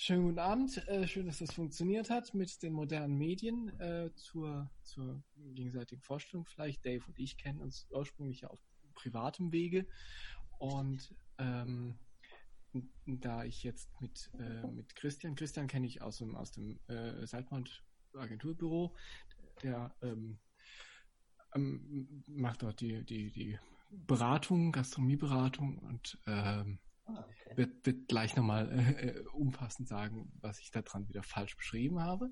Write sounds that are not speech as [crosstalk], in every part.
Schönen guten Abend. Äh, schön, dass das funktioniert hat mit den modernen Medien äh, zur, zur gegenseitigen Vorstellung. Vielleicht Dave und ich kennen uns ursprünglich auf privatem Wege und ähm, da ich jetzt mit, äh, mit Christian, Christian kenne ich aus dem, aus dem äh, Saltmond Agenturbüro, der ähm, ähm, macht dort die, die, die Beratung, Gastronomieberatung und ähm, Ah, okay. wird, wird gleich nochmal äh, äh, umfassend sagen, was ich daran wieder falsch beschrieben habe.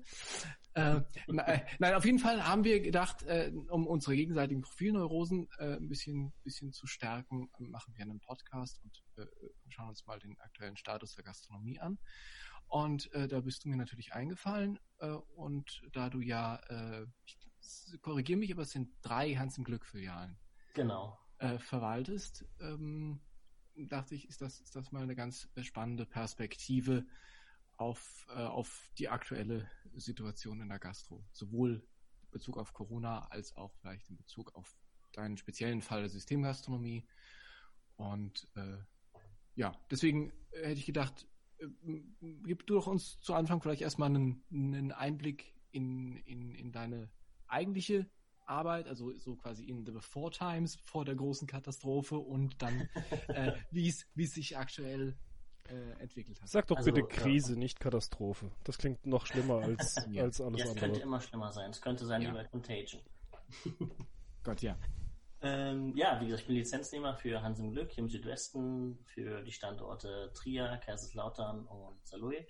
Äh, nein, nein, auf jeden Fall haben wir gedacht, äh, um unsere gegenseitigen Profilneurosen äh, ein bisschen, bisschen zu stärken, machen wir einen Podcast und äh, schauen uns mal den aktuellen Status der Gastronomie an. Und äh, da bist du mir natürlich eingefallen. Äh, und da du ja, äh, ich korrigiere mich, aber es sind drei Hans im Glück-Filialen. Genau. Äh, verwaltest. Ähm, dachte ich, ist das, ist das mal eine ganz spannende Perspektive auf, äh, auf die aktuelle Situation in der Gastro. Sowohl in Bezug auf Corona als auch vielleicht in Bezug auf deinen speziellen Fall der Systemgastronomie. Und äh, ja, deswegen hätte ich gedacht, äh, gib du doch uns zu Anfang vielleicht erstmal einen, einen Einblick in, in, in deine eigentliche Arbeit, also so quasi in the before times, vor der großen Katastrophe und dann, [laughs] äh, wie es sich aktuell äh, entwickelt hat. Sag doch also, bitte Krise, ja. nicht Katastrophe. Das klingt noch schlimmer als, [laughs] ja. als alles ja, es andere. Es könnte immer schlimmer sein. Es könnte sein ja. wie bei Contagion. [laughs] Gott, ja. Ähm, ja, wie gesagt, ich bin Lizenznehmer für Hans im Glück hier im Südwesten, für die Standorte Trier, Kaiserslautern und Saarlouis.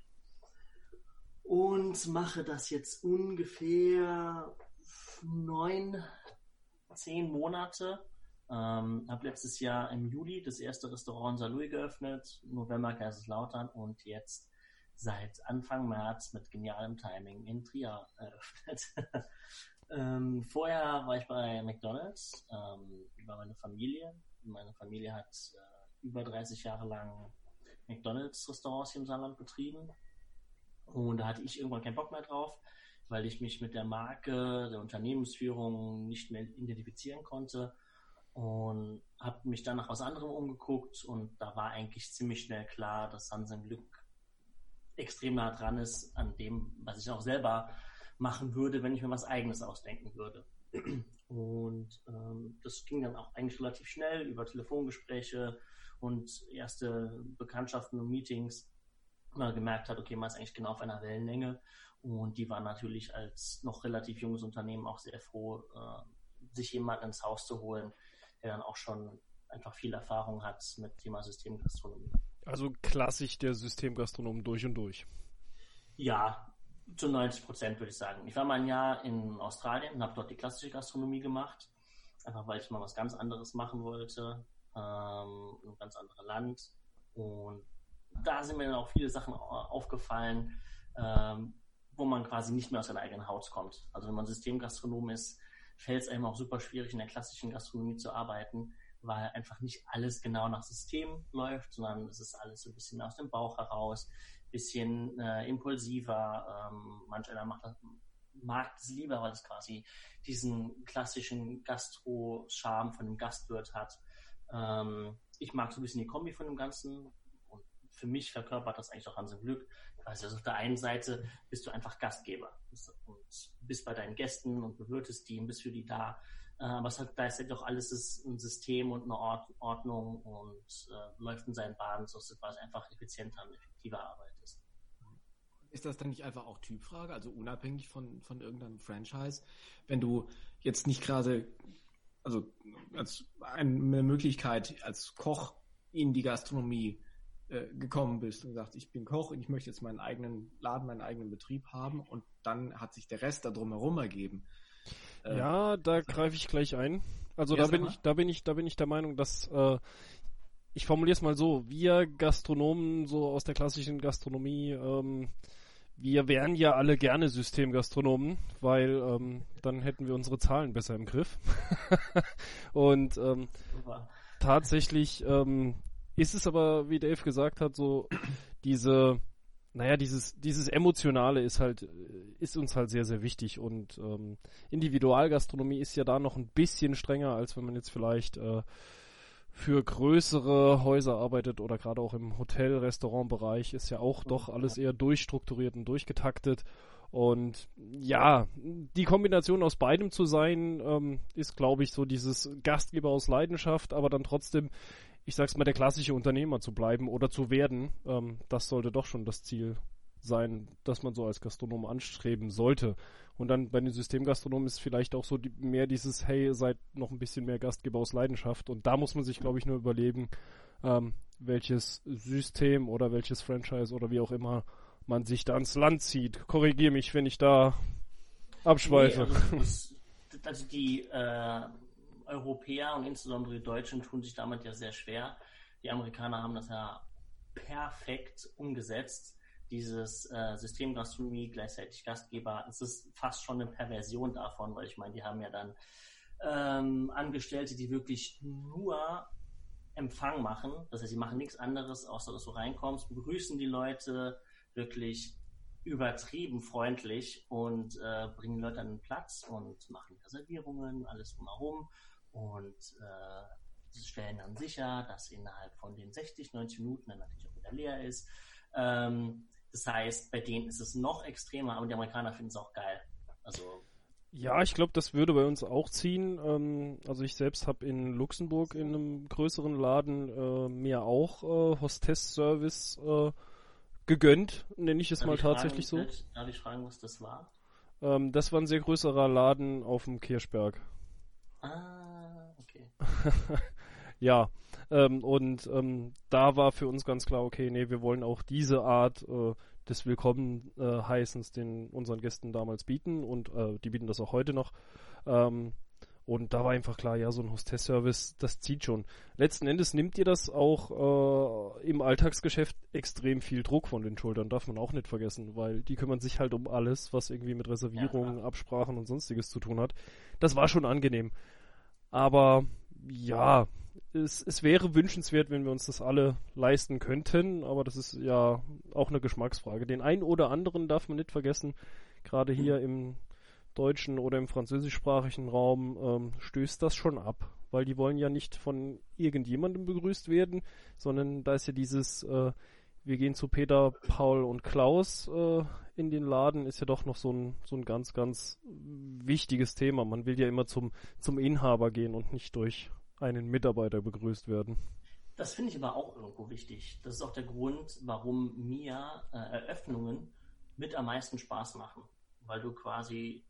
Und mache das jetzt ungefähr neun, zehn Monate. Ähm, habe letztes Jahr im Juli das erste Restaurant in Saarlouis geöffnet, November Kaiserslautern und jetzt seit Anfang März mit genialem Timing in Trier eröffnet. [laughs] ähm, vorher war ich bei McDonald's, ähm, über meine Familie. Meine Familie hat äh, über 30 Jahre lang McDonald's Restaurants hier im Saarland betrieben. Und da hatte ich irgendwann keinen Bock mehr drauf weil ich mich mit der Marke, der Unternehmensführung nicht mehr identifizieren konnte und habe mich dann nach was anderem umgeguckt und da war eigentlich ziemlich schnell klar, dass Hans Glück extrem nah dran ist an dem, was ich auch selber machen würde, wenn ich mir was Eigenes ausdenken würde. Und ähm, das ging dann auch eigentlich relativ schnell über Telefongespräche und erste Bekanntschaften und Meetings, man gemerkt hat, okay, man ist eigentlich genau auf einer Wellenlänge und die waren natürlich als noch relativ junges Unternehmen auch sehr froh, äh, sich jemanden ins Haus zu holen, der dann auch schon einfach viel Erfahrung hat mit Thema Systemgastronomie. Also klassisch der Systemgastronom durch und durch. Ja, zu 90 Prozent würde ich sagen. Ich war mal ein Jahr in Australien und habe dort die klassische Gastronomie gemacht, einfach weil ich mal was ganz anderes machen wollte, ähm, ein ganz anderes Land. Und da sind mir dann auch viele Sachen aufgefallen, ähm, wo man quasi nicht mehr aus seiner eigenen Haut kommt. Also wenn man Systemgastronom ist, fällt es einem auch super schwierig, in der klassischen Gastronomie zu arbeiten, weil einfach nicht alles genau nach System läuft, sondern es ist alles so ein bisschen aus dem Bauch heraus, bisschen äh, impulsiver. Ähm, manch einer macht das, mag es lieber, weil es quasi diesen klassischen Gastro-Charme von dem Gastwirt hat. Ähm, ich mag so ein bisschen die Kombi von dem Ganzen für mich verkörpert das eigentlich auch Hans im Glück, also auf der einen Seite bist du einfach Gastgeber und bist bei deinen Gästen und bewirtest die und bist für die da. Äh, aber es hat gleichzeitig auch alles ist ein System und eine Ordnung und äh, läuft in seinen Bahnen, sodass es quasi einfach effizienter und effektiver Arbeit ist. Ist das dann nicht einfach auch Typfrage, also unabhängig von, von irgendeinem Franchise? Wenn du jetzt nicht gerade, also als eine Möglichkeit als Koch in die Gastronomie äh, gekommen bist und sagst, ich bin Koch und ich möchte jetzt meinen eigenen Laden, meinen eigenen Betrieb haben und dann hat sich der Rest da drumherum ergeben. Äh, ja, da greife ich gleich ein. Also da bin ich, da bin ich, da bin ich der Meinung, dass äh, ich formuliere es mal so: Wir Gastronomen, so aus der klassischen Gastronomie, ähm, wir wären ja alle gerne Systemgastronomen, weil ähm, dann hätten wir unsere Zahlen besser im Griff. [laughs] und ähm, tatsächlich ähm, ist es aber, wie Dave gesagt hat, so diese, naja, dieses, dieses Emotionale ist halt, ist uns halt sehr, sehr wichtig und ähm, Individualgastronomie ist ja da noch ein bisschen strenger, als wenn man jetzt vielleicht äh, für größere Häuser arbeitet oder gerade auch im Hotel, Restaurantbereich ist ja auch doch alles eher durchstrukturiert und durchgetaktet. Und ja, die Kombination aus beidem zu sein, ähm, ist, glaube ich, so dieses Gastgeber aus Leidenschaft, aber dann trotzdem, ich sag's mal, der klassische Unternehmer zu bleiben oder zu werden. Ähm, das sollte doch schon das Ziel sein, dass man so als Gastronom anstreben sollte. Und dann bei den Systemgastronomen ist vielleicht auch so die, mehr dieses, hey, seid noch ein bisschen mehr Gastgeber aus Leidenschaft. Und da muss man sich, glaube ich, nur überlegen, ähm, welches System oder welches Franchise oder wie auch immer man sich da ans Land zieht. Korrigiere mich, wenn ich da abschweife. Nee, also, also, die äh, Europäer und insbesondere die Deutschen tun sich damit ja sehr schwer. Die Amerikaner haben das ja perfekt umgesetzt dieses äh, System Gastronomie gleichzeitig Gastgeber, es ist fast schon eine Perversion davon, weil ich meine, die haben ja dann ähm, Angestellte, die wirklich nur Empfang machen. Das heißt, sie machen nichts anderes, außer dass du reinkommst, begrüßen die Leute wirklich übertrieben freundlich und äh, bringen Leute an den Platz und machen Reservierungen, alles drumherum und äh, sie stellen dann sicher, dass innerhalb von den 60, 90 Minuten dann natürlich auch wieder leer ist. Ähm, das heißt, bei denen ist es noch extremer, aber die Amerikaner finden es auch geil. Also ja, ich glaube, das würde bei uns auch ziehen. Ähm, also ich selbst habe in Luxemburg in einem größeren Laden äh, mir auch äh, Hostess-Service äh, gegönnt, nenne ich es darf mal ich tatsächlich fragen, so. Darf ich fragen, was das war? Ähm, das war ein sehr größerer Laden auf dem Kirchberg. Ah, okay. [laughs] ja, ähm, und ähm, da war für uns ganz klar, okay, nee, wir wollen auch diese Art äh, des Willkommen äh, den unseren Gästen damals bieten und äh, die bieten das auch heute noch. Ähm, und da war einfach klar, ja, so ein Hostess-Service, das zieht schon. Letzten Endes nimmt ihr das auch äh, im Alltagsgeschäft extrem viel Druck von den Schultern, darf man auch nicht vergessen, weil die kümmern sich halt um alles, was irgendwie mit Reservierungen, ja, Absprachen und sonstiges zu tun hat. Das war schon angenehm. Aber ja, es, es wäre wünschenswert, wenn wir uns das alle leisten könnten, aber das ist ja auch eine Geschmacksfrage. Den einen oder anderen darf man nicht vergessen, gerade hier im deutschen oder im französischsprachigen Raum ähm, stößt das schon ab, weil die wollen ja nicht von irgendjemandem begrüßt werden, sondern da ist ja dieses, äh, wir gehen zu Peter, Paul und Klaus äh, in den Laden, ist ja doch noch so ein, so ein ganz, ganz wichtiges Thema. Man will ja immer zum, zum Inhaber gehen und nicht durch einen Mitarbeiter begrüßt werden. Das finde ich aber auch irgendwo wichtig. Das ist auch der Grund, warum mir äh, Eröffnungen mit am meisten Spaß machen. Weil du quasi,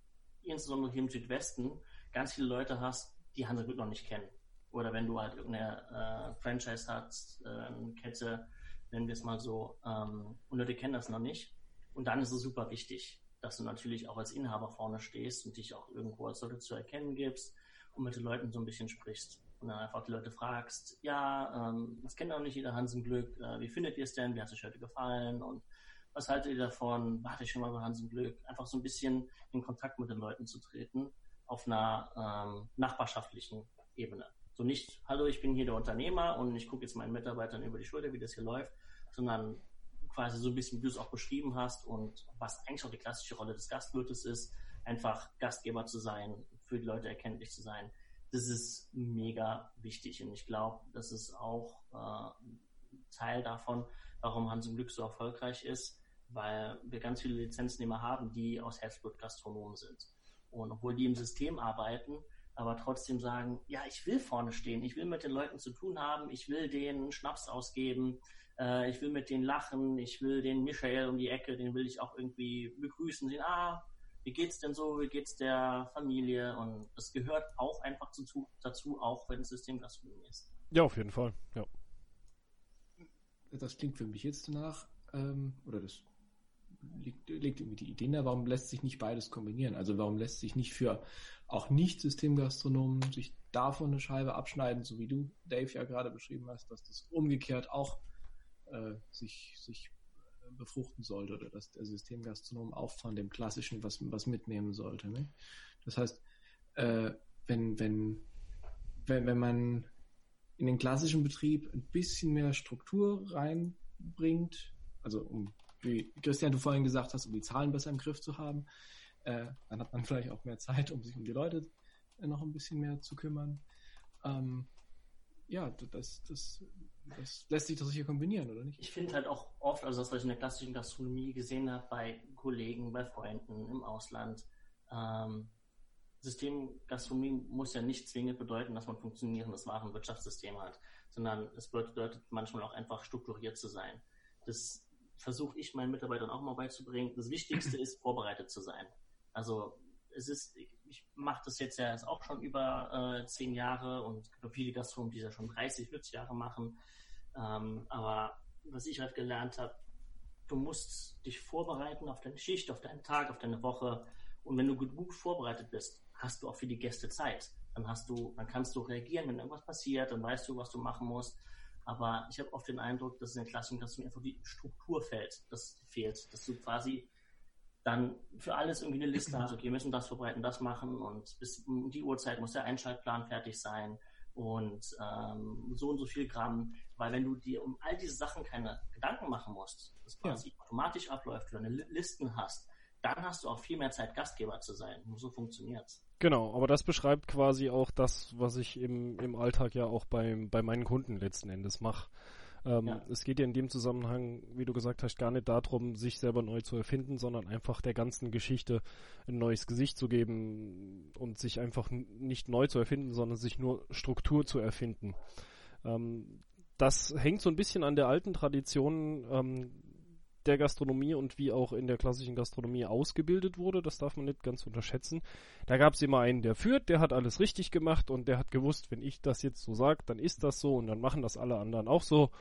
insbesondere hier im Südwesten, ganz viele Leute hast, die Hansa Glück noch nicht kennen. Oder wenn du halt irgendeine äh, Franchise hast, äh, Kette, nennen wir es mal so, ähm, und Leute kennen das noch nicht. Und dann ist es super wichtig, dass du natürlich auch als Inhaber vorne stehst und dich auch irgendwo als Leute zu erkennen gibst und mit den Leuten so ein bisschen sprichst und dann einfach die Leute fragst, ja, ähm, das kennt auch nicht jeder Hansenglück, äh, wie findet ihr es denn, wie hat es euch heute gefallen und was haltet ihr davon, warte ich schon mal bei Hansenglück, einfach so ein bisschen in Kontakt mit den Leuten zu treten auf einer ähm, nachbarschaftlichen Ebene. So nicht, hallo, ich bin hier der Unternehmer und ich gucke jetzt meinen Mitarbeitern über die Schulter, wie das hier läuft, sondern quasi so ein bisschen, wie du es auch beschrieben hast und was eigentlich auch die klassische Rolle des Gastwirtes ist, einfach Gastgeber zu sein, für die Leute erkenntlich zu sein, das ist mega wichtig und ich glaube, das ist auch äh, Teil davon, warum Hans im Glück so erfolgreich ist, weil wir ganz viele Lizenznehmer haben, die aus Herzblut Gastronomen sind. Und obwohl die im System arbeiten, aber trotzdem sagen, ja, ich will vorne stehen, ich will mit den Leuten zu tun haben, ich will denen Schnaps ausgeben, äh, ich will mit denen lachen, ich will den Michael um die Ecke, den will ich auch irgendwie begrüßen, sehen, ah, wie geht's denn so, wie geht's der Familie und das gehört auch einfach dazu, dazu auch wenn es Systemgastronomie ist. Ja, auf jeden Fall, ja. Das klingt für mich jetzt danach, ähm, oder das liegt, liegt irgendwie die Idee da, warum lässt sich nicht beides kombinieren? Also warum lässt sich nicht für auch nicht Systemgastronomen sich davon eine Scheibe abschneiden, so wie du, Dave, ja gerade beschrieben hast, dass das umgekehrt auch äh, sich, sich befruchten sollte oder dass der Systemgastronom auch von dem Klassischen was, was mitnehmen sollte. Ne? Das heißt, äh, wenn, wenn, wenn, wenn man in den klassischen Betrieb ein bisschen mehr Struktur reinbringt, also um, wie Christian du vorhin gesagt hast, um die Zahlen besser im Griff zu haben, äh, dann hat man [laughs] vielleicht auch mehr Zeit, um sich um die Leute noch ein bisschen mehr zu kümmern. Ähm, ja, das, das, das lässt sich das hier kombinieren, oder nicht? Ich finde halt auch oft, also das, was ich in der klassischen Gastronomie gesehen habe, bei Kollegen, bei Freunden im Ausland, ähm, Systemgastronomie muss ja nicht zwingend bedeuten, dass man funktionierendes Warenwirtschaftssystem hat, sondern es bedeutet manchmal auch einfach strukturiert zu sein. Das versuche ich meinen Mitarbeitern auch mal beizubringen. Das Wichtigste [clears throat] ist, vorbereitet zu sein. Also es ist, ich mache das jetzt ja auch schon über äh, zehn Jahre und viele Gastronomen, die ja schon 30, 40 Jahre machen. Ähm, aber was ich halt gelernt habe, du musst dich vorbereiten auf deine Schicht, auf deinen Tag, auf deine Woche. Und wenn du gut, gut vorbereitet bist, hast du auch für die Gäste Zeit. Dann hast du, dann kannst du reagieren, wenn irgendwas passiert, dann weißt du, was du machen musst. Aber ich habe oft den Eindruck, dass in der klassischen Gastronomie einfach die Struktur fällt, das fehlt, dass du quasi dann für alles irgendwie eine Liste hast, okay, wir müssen das vorbereiten, das machen und bis um die Uhrzeit muss der Einschaltplan fertig sein und ähm, so und so viel Gramm, weil wenn du dir um all diese Sachen keine Gedanken machen musst, das quasi ja. automatisch abläuft, du deine Listen hast, dann hast du auch viel mehr Zeit, Gastgeber zu sein. Nur so funktioniert's. Genau, aber das beschreibt quasi auch das, was ich im, im Alltag ja auch bei, bei meinen Kunden letzten Endes mache. Ähm, ja. Es geht ja in dem Zusammenhang, wie du gesagt hast, gar nicht darum, sich selber neu zu erfinden, sondern einfach der ganzen Geschichte ein neues Gesicht zu geben und sich einfach nicht neu zu erfinden, sondern sich nur Struktur zu erfinden. Ähm, das hängt so ein bisschen an der alten Tradition ähm, der Gastronomie und wie auch in der klassischen Gastronomie ausgebildet wurde. Das darf man nicht ganz unterschätzen. Da gab es immer einen, der führt, der hat alles richtig gemacht und der hat gewusst, wenn ich das jetzt so sage, dann ist das so und dann machen das alle anderen auch so.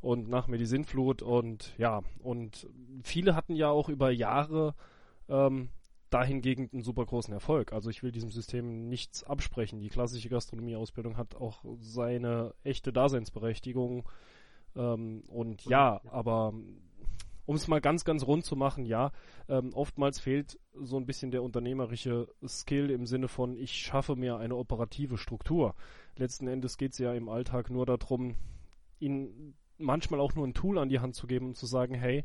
Und nach mir die Sinnflut und ja, und viele hatten ja auch über Jahre ähm, dahingegen einen super großen Erfolg. Also ich will diesem System nichts absprechen. Die klassische Gastronomieausbildung hat auch seine echte Daseinsberechtigung. Ähm, und ja, aber um es mal ganz, ganz rund zu machen, ja, ähm, oftmals fehlt so ein bisschen der unternehmerische Skill im Sinne von, ich schaffe mir eine operative Struktur. Letzten Endes geht es ja im Alltag nur darum, ihnen manchmal auch nur ein Tool an die Hand zu geben und zu sagen, hey,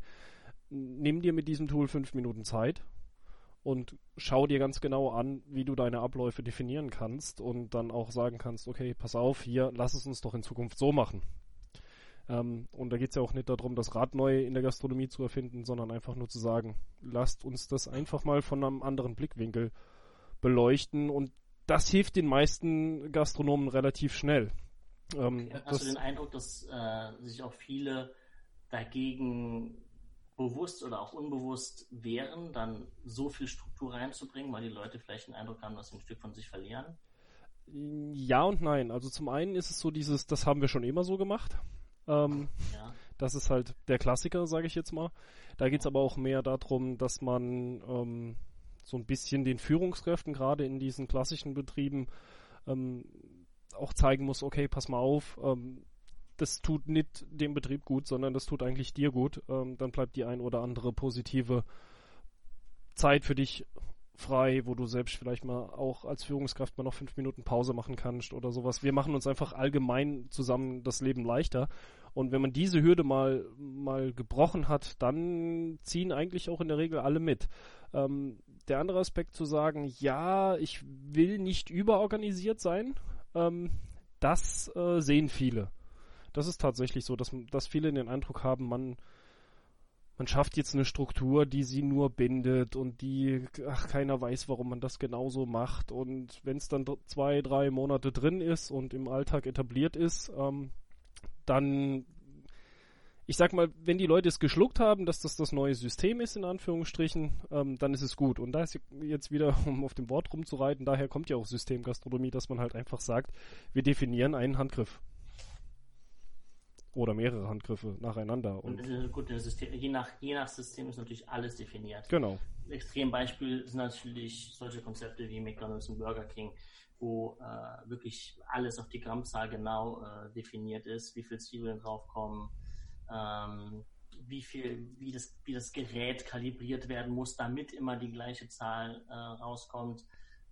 nimm dir mit diesem Tool fünf Minuten Zeit und schau dir ganz genau an, wie du deine Abläufe definieren kannst und dann auch sagen kannst, okay, pass auf, hier, lass es uns doch in Zukunft so machen. Ähm, und da geht es ja auch nicht darum, das Rad neu in der Gastronomie zu erfinden, sondern einfach nur zu sagen, lasst uns das einfach mal von einem anderen Blickwinkel beleuchten. Und das hilft den meisten Gastronomen relativ schnell. Ähm, okay. Hast du den Eindruck, dass äh, sich auch viele dagegen bewusst oder auch unbewusst wehren, dann so viel Struktur reinzubringen, weil die Leute vielleicht den Eindruck haben, dass sie ein Stück von sich verlieren? Ja und nein. Also zum einen ist es so dieses, das haben wir schon immer so gemacht. Ähm, ja. Das ist halt der Klassiker, sage ich jetzt mal. Da geht es aber auch mehr darum, dass man ähm, so ein bisschen den Führungskräften gerade in diesen klassischen Betrieben ähm, auch zeigen muss, okay, pass mal auf, ähm, das tut nicht dem Betrieb gut, sondern das tut eigentlich dir gut. Ähm, dann bleibt die ein oder andere positive Zeit für dich frei, wo du selbst vielleicht mal auch als Führungskraft mal noch fünf Minuten Pause machen kannst oder sowas. Wir machen uns einfach allgemein zusammen das Leben leichter. Und wenn man diese Hürde mal, mal gebrochen hat, dann ziehen eigentlich auch in der Regel alle mit. Ähm, der andere Aspekt zu sagen, ja, ich will nicht überorganisiert sein, ähm, das äh, sehen viele. Das ist tatsächlich so, dass, dass viele den Eindruck haben, man, man schafft jetzt eine Struktur, die sie nur bindet und die, ach, keiner weiß, warum man das genauso macht. Und wenn es dann zwei, drei Monate drin ist und im Alltag etabliert ist, ähm, dann, ich sag mal, wenn die Leute es geschluckt haben, dass das das neue System ist, in Anführungsstrichen, ähm, dann ist es gut. Und da ist jetzt wieder, [laughs] um auf dem Wort rumzureiten, daher kommt ja auch Systemgastronomie, dass man halt einfach sagt, wir definieren einen Handgriff oder mehrere Handgriffe nacheinander. Und, und gut, System, je, nach, je nach System ist natürlich alles definiert. Genau. Extrembeispiel sind natürlich solche Konzepte wie McDonald's und Burger King, wo äh, wirklich alles auf die Grammzahl genau äh, definiert ist, wie viel Zwiebeln draufkommen, ähm, wie viel, wie das, wie das Gerät kalibriert werden muss, damit immer die gleiche Zahl äh, rauskommt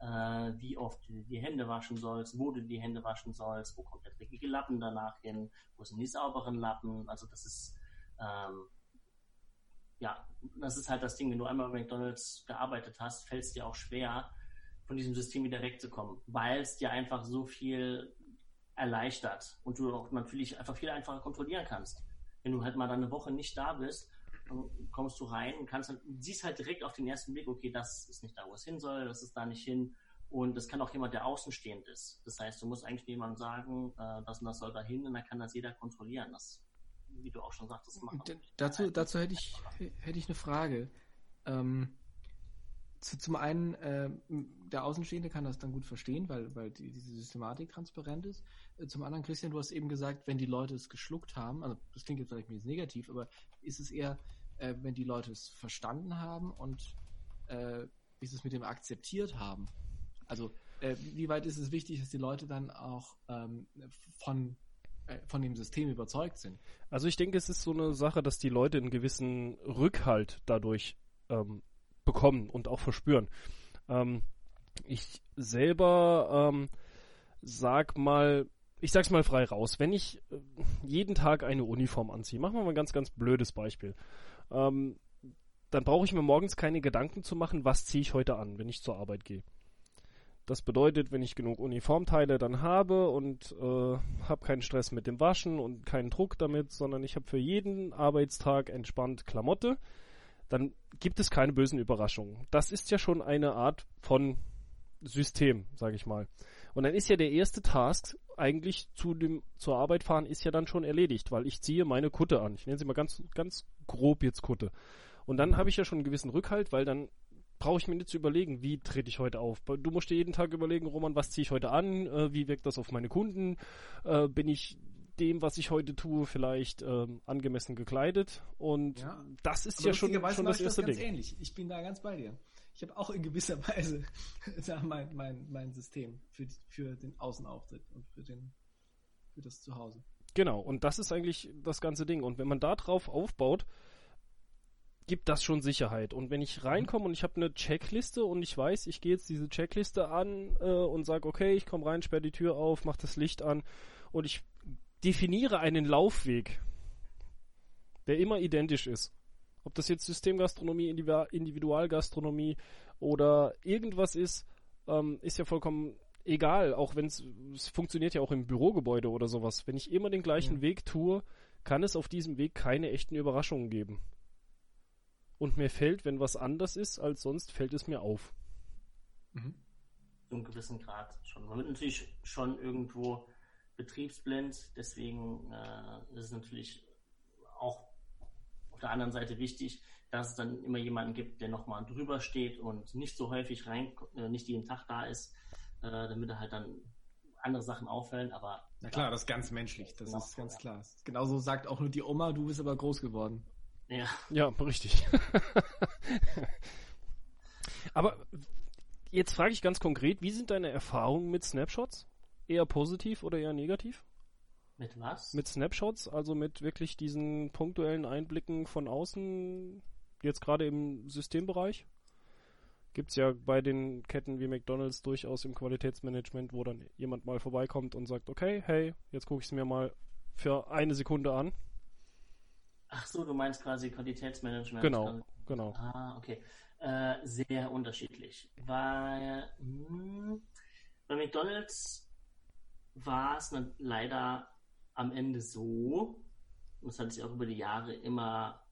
wie oft du die Hände waschen sollst, wo du die Hände waschen sollst, wo kommt der dreckige Lappen danach hin, wo sind die sauberen Lappen. Also das ist ähm, ja, das ist halt das Ding, wenn du einmal bei McDonalds gearbeitet hast, fällt es dir auch schwer, von diesem System wieder wegzukommen, weil es dir einfach so viel erleichtert und du auch natürlich einfach viel einfacher kontrollieren kannst. Wenn du halt mal eine Woche nicht da bist, kommst du rein und kannst halt, siehst halt direkt auf den ersten Blick, okay, das ist nicht da, wo es hin soll, das ist da nicht hin. Und das kann auch jemand, der außenstehend ist. Das heißt, du musst eigentlich jemandem sagen, äh, das und das soll da hin und dann kann das jeder kontrollieren. Das, wie du auch schon sagtest, machen. Dazu, dazu hätte ich, hätte ich eine Frage. Ähm, zu, zum einen, äh, der Außenstehende kann das dann gut verstehen, weil, weil die, diese Systematik transparent ist. Äh, zum anderen, Christian, du hast eben gesagt, wenn die Leute es geschluckt haben, also das klingt jetzt vielleicht ein bisschen negativ, aber ist es eher, äh, wenn die Leute es verstanden haben und äh, wie sie es mit dem akzeptiert haben? Also, äh, wie weit ist es wichtig, dass die Leute dann auch ähm, von äh, von dem System überzeugt sind. Also ich denke, es ist so eine Sache, dass die Leute einen gewissen Rückhalt dadurch ähm, bekommen und auch verspüren. Ähm, ich selber ähm, sag mal, ich sag's mal frei raus, wenn ich äh, jeden Tag eine Uniform anziehe, machen wir mal ein ganz, ganz blödes Beispiel. Ähm, dann brauche ich mir morgens keine Gedanken zu machen, was ziehe ich heute an, wenn ich zur Arbeit gehe. Das bedeutet, wenn ich genug Uniformteile dann habe und äh, habe keinen Stress mit dem Waschen und keinen Druck damit, sondern ich habe für jeden Arbeitstag entspannt Klamotte, dann gibt es keine bösen Überraschungen. Das ist ja schon eine Art von System, sage ich mal. Und dann ist ja der erste Task eigentlich zu dem zur Arbeit fahren ist ja dann schon erledigt, weil ich ziehe meine Kutte an. Ich nenne sie mal ganz ganz grob jetzt Kutte. Und dann habe ich ja schon einen gewissen Rückhalt, weil dann brauche ich mir nicht zu überlegen, wie trete ich heute auf. Du musst dir jeden Tag überlegen, Roman, was ziehe ich heute an, äh, wie wirkt das auf meine Kunden, äh, bin ich dem, was ich heute tue, vielleicht ähm, angemessen gekleidet. Und ja. das ist Aber ja schon, schon das erste das Ding. Ähnlich. Ich bin da ganz bei dir. Ich habe auch in gewisser [laughs] Weise mein, mein, mein System für, für den Außenauftritt und für, den, für das Zuhause. Genau, und das ist eigentlich das ganze Ding. Und wenn man da drauf aufbaut, gibt das schon Sicherheit. Und wenn ich reinkomme und ich habe eine Checkliste und ich weiß, ich gehe jetzt diese Checkliste an äh, und sage, okay, ich komme rein, sperre die Tür auf, mache das Licht an und ich definiere einen Laufweg, der immer identisch ist. Ob das jetzt Systemgastronomie, Individualgastronomie oder irgendwas ist, ähm, ist ja vollkommen egal. Auch wenn es funktioniert ja auch im Bürogebäude oder sowas. Wenn ich immer den gleichen ja. Weg tue, kann es auf diesem Weg keine echten Überraschungen geben. Und mir fällt, wenn was anders ist als sonst, fällt es mir auf. Mhm. Zu einem gewissen Grad schon. Man wird natürlich schon irgendwo betriebsblind. Deswegen äh, ist es natürlich auch auf der anderen Seite wichtig, dass es dann immer jemanden gibt, der nochmal drüber steht und nicht so häufig rein, äh, nicht jeden Tag da ist, äh, damit er halt dann andere Sachen auffällen, aber. Na klar, das ist ganz menschlich, das ist ganz klar. Genauso sagt auch nur die Oma, du bist aber groß geworden. Ja. Ja, richtig. [laughs] aber jetzt frage ich ganz konkret, wie sind deine Erfahrungen mit Snapshots? Eher positiv oder eher negativ? Mit was? Mit Snapshots, also mit wirklich diesen punktuellen Einblicken von außen, jetzt gerade im Systembereich. Gibt es ja bei den Ketten wie McDonalds durchaus im Qualitätsmanagement, wo dann jemand mal vorbeikommt und sagt, okay, hey, jetzt gucke ich es mir mal für eine Sekunde an. Ach so, du meinst quasi Qualitätsmanagement. Genau, genau. Ah, okay. Äh, sehr unterschiedlich. Weil mh, hm, bei McDonalds war es leider am Ende so, und es hat sich auch über die Jahre immer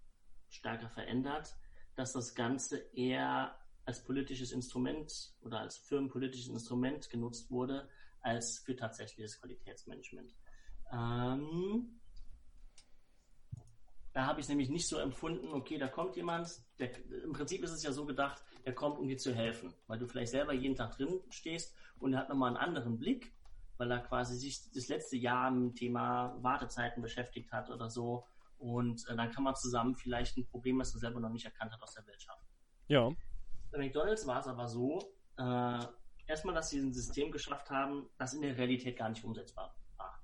stärker verändert, dass das Ganze eher als politisches Instrument oder als firmenpolitisches Instrument genutzt wurde, als für tatsächliches Qualitätsmanagement. Ähm, da habe ich es nämlich nicht so empfunden, okay, da kommt jemand, der, im Prinzip ist es ja so gedacht, der kommt, um dir zu helfen, weil du vielleicht selber jeden Tag drin stehst und er hat nochmal einen anderen Blick weil er quasi sich das letzte Jahr mit dem Thema Wartezeiten beschäftigt hat oder so. Und äh, dann kann man zusammen vielleicht ein Problem, das man selber noch nicht erkannt hat, aus der Welt schaffen. Ja. Bei McDonalds war es aber so, äh, erstmal, dass sie ein System geschafft haben, das in der Realität gar nicht umsetzbar war.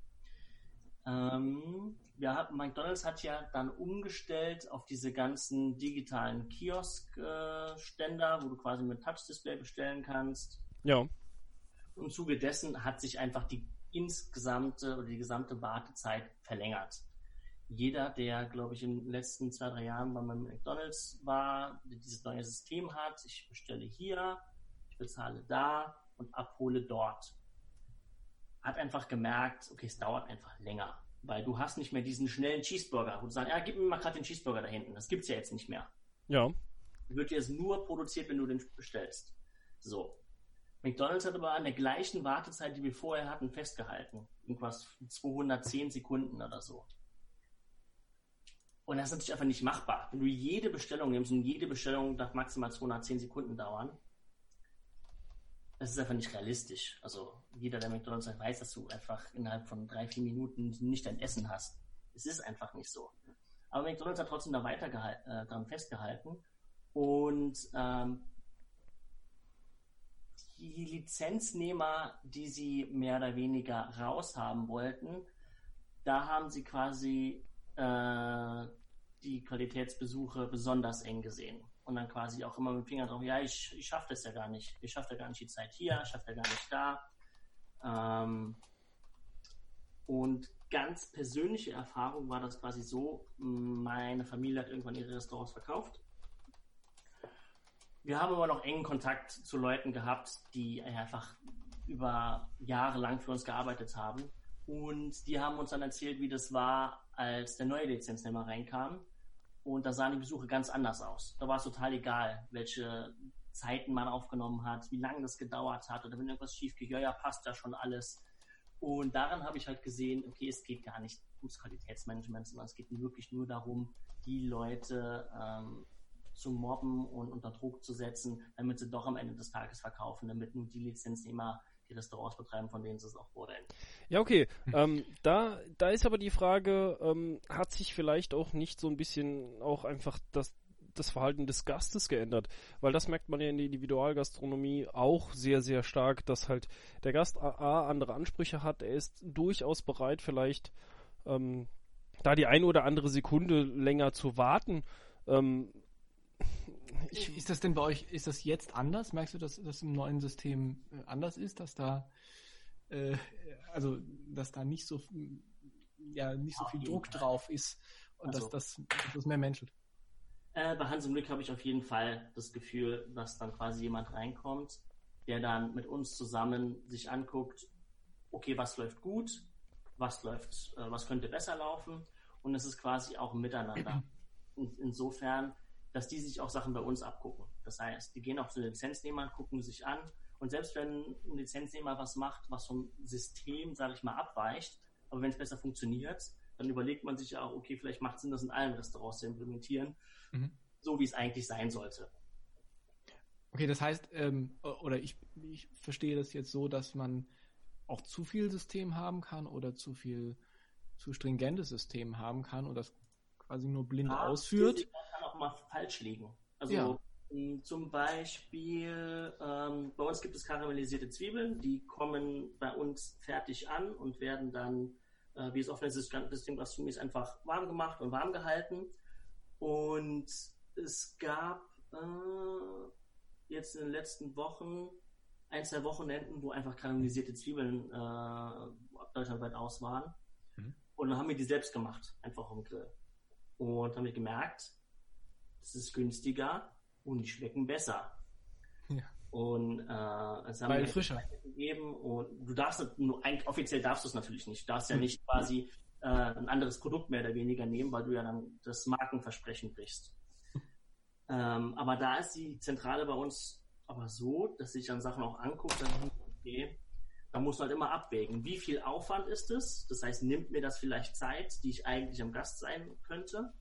Ähm, ja, McDonalds hat ja dann umgestellt auf diese ganzen digitalen Kiosk-Ständer, äh, wo du quasi mit Touch-Display bestellen kannst. Ja. Im Zuge dessen hat sich einfach die insgesamte oder die gesamte Wartezeit verlängert. Jeder, der, glaube ich, in den letzten zwei, drei Jahren bei meinem McDonalds war, dieses neue System hat, ich bestelle hier, ich bezahle da und abhole dort. hat einfach gemerkt, okay, es dauert einfach länger. Weil du hast nicht mehr diesen schnellen Cheeseburger, wo du sagst, ja, gib mir mal gerade den Cheeseburger da hinten. Das gibt es ja jetzt nicht mehr. Ja. Wird jetzt nur produziert, wenn du den bestellst. So. McDonalds hat aber an der gleichen Wartezeit, die wir vorher hatten, festgehalten. Irgendwas 210 Sekunden oder so. Und das ist natürlich einfach nicht machbar. Wenn du jede Bestellung nimmst und jede Bestellung darf maximal 210 Sekunden dauern, das ist einfach nicht realistisch. Also jeder, der McDonalds hat, weiß, dass du einfach innerhalb von drei, vier Minuten nicht dein Essen hast. Es ist einfach nicht so. Aber McDonalds hat trotzdem da weiter äh, daran festgehalten. Und ähm, die Lizenznehmer, die sie mehr oder weniger raushaben wollten, da haben sie quasi äh, die Qualitätsbesuche besonders eng gesehen. Und dann quasi auch immer mit dem Finger drauf, ja, ich, ich schaffe das ja gar nicht. Ich schaffe ja gar nicht die Zeit hier, ich schaffe ja gar nicht da. Ähm, und ganz persönliche Erfahrung war das quasi so, meine Familie hat irgendwann ihre Restaurants verkauft. Wir haben aber noch engen Kontakt zu Leuten gehabt, die einfach über Jahre lang für uns gearbeitet haben. Und die haben uns dann erzählt, wie das war, als der neue Lizenznehmer reinkam. Und da sahen die Besuche ganz anders aus. Da war es total egal, welche Zeiten man aufgenommen hat, wie lange das gedauert hat oder wenn irgendwas schief geht, ja, ja, passt ja schon alles. Und daran habe ich halt gesehen, okay, es geht gar nicht ums Qualitätsmanagement, sondern es geht wirklich nur darum, die Leute ähm, zu mobben und unter Druck zu setzen, damit sie doch am Ende des Tages verkaufen, damit nur die Lizenznehmer die Restaurants betreiben, von denen sie es auch wollen. Ja, okay. [laughs] ähm, da, da ist aber die Frage, ähm, hat sich vielleicht auch nicht so ein bisschen auch einfach das, das Verhalten des Gastes geändert? Weil das merkt man ja in der Individualgastronomie auch sehr, sehr stark, dass halt der Gast A, andere Ansprüche hat. Er ist durchaus bereit, vielleicht ähm, da die eine oder andere Sekunde länger zu warten. Ähm, ich, ist das denn bei euch, ist das jetzt anders? Merkst du, dass das im neuen System äh, anders ist, dass da, äh, also, dass da nicht so, ja, nicht so viel Druck Fall. drauf ist und also, dass, das, dass das mehr menschelt? Äh, bei Hans im Glück habe ich auf jeden Fall das Gefühl, dass dann quasi jemand reinkommt, der dann mit uns zusammen sich anguckt, okay, was läuft gut, was läuft, äh, was könnte besser laufen und es ist quasi auch ein Miteinander. [clears throat] In, insofern dass die sich auch Sachen bei uns abgucken. Das heißt, die gehen auch zu den Lizenznehmern, gucken sich an und selbst wenn ein Lizenznehmer was macht, was vom System, sage ich mal, abweicht, aber wenn es besser funktioniert, dann überlegt man sich ja auch, okay, vielleicht macht es Sinn, das in allen Restaurants zu implementieren, mhm. so wie es eigentlich sein sollte. Okay, das heißt, ähm, oder ich, ich verstehe das jetzt so, dass man auch zu viel System haben kann oder zu viel zu stringentes System haben kann und das quasi nur blind ja, ausführt mal falsch liegen. Also ja. zum Beispiel, ähm, bei uns gibt es karamellisierte Zwiebeln, die kommen bei uns fertig an und werden dann, äh, wie es oft ist, das Ding ist einfach warm gemacht und warm gehalten. Und es gab äh, jetzt in den letzten Wochen ein, zwei Wochenenden, wo einfach karamellisierte Zwiebeln äh, deutschlandweit aus waren. Mhm. Und dann haben wir die selbst gemacht, einfach am Grill. Und haben wir gemerkt, es ist günstiger und die schmecken besser. Ja. Und äh, es haben Weil frischer. gegeben und du darfst nur offiziell darfst du es natürlich nicht. Du darfst ja hm. nicht quasi äh, ein anderes Produkt mehr oder weniger nehmen, weil du ja dann das Markenversprechen brichst. ähm, aber da ist die Zentrale bei uns aber so, dass sich dann Sachen auch anguckt, dann okay, da muss man halt immer abwägen, wie viel Aufwand ist es? Das heißt, nimmt mir das vielleicht Zeit, die ich eigentlich am Gast sein könnte?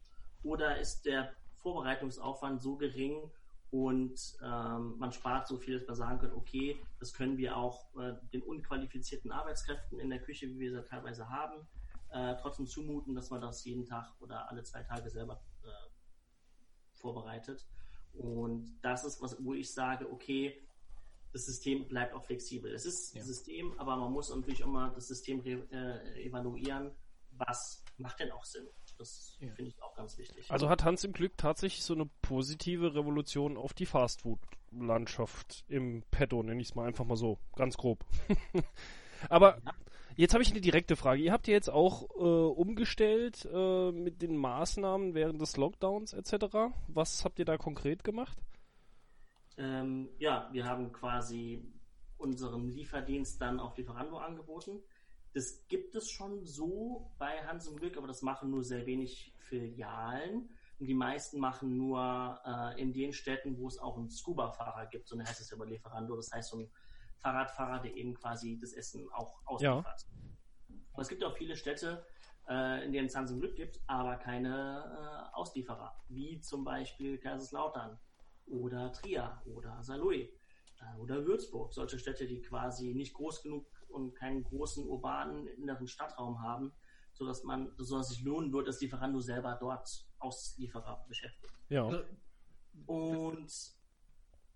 Oder ist der Vorbereitungsaufwand so gering und ähm, man spart so viel, dass man sagen kann, okay, das können wir auch äh, den unqualifizierten Arbeitskräften in der Küche, wie wir sie teilweise haben, äh, trotzdem zumuten, dass man das jeden Tag oder alle zwei Tage selber äh, vorbereitet. Und das ist was, wo ich sage, okay, das System bleibt auch flexibel. Es ist ja. ein System, aber man muss natürlich immer das System äh, evaluieren, was macht denn auch Sinn. Das ja. finde ich auch ganz wichtig. Also hat Hans im Glück tatsächlich so eine positive Revolution auf die Fastfood-Landschaft im Petto, nenne ich es mal einfach mal so, ganz grob. [laughs] Aber ja. jetzt habe ich eine direkte Frage. Ihr habt ja jetzt auch äh, umgestellt äh, mit den Maßnahmen während des Lockdowns etc. Was habt ihr da konkret gemacht? Ähm, ja, wir haben quasi unseren Lieferdienst dann auf Lieferando angeboten. Das gibt es schon so bei Hans im Glück, aber das machen nur sehr wenig Filialen. Und die meisten machen nur äh, in den Städten, wo es auch einen Scuba-Fahrer gibt. So heißt es ja bei Lieferando. Das heißt, so ein Fahrradfahrer, der eben quasi das Essen auch ausliefert. Ja. Aber es gibt auch viele Städte, äh, in denen es Hans im Glück gibt, aber keine äh, Auslieferer. Wie zum Beispiel Kaiserslautern oder Trier oder Saarlouis oder Würzburg. Solche Städte, die quasi nicht groß genug und keinen großen urbanen inneren Stadtraum haben, sodass man, sodass sich lohnen wird, dass Lieferando selber dort Auslieferer beschäftigt. Ja. Also, und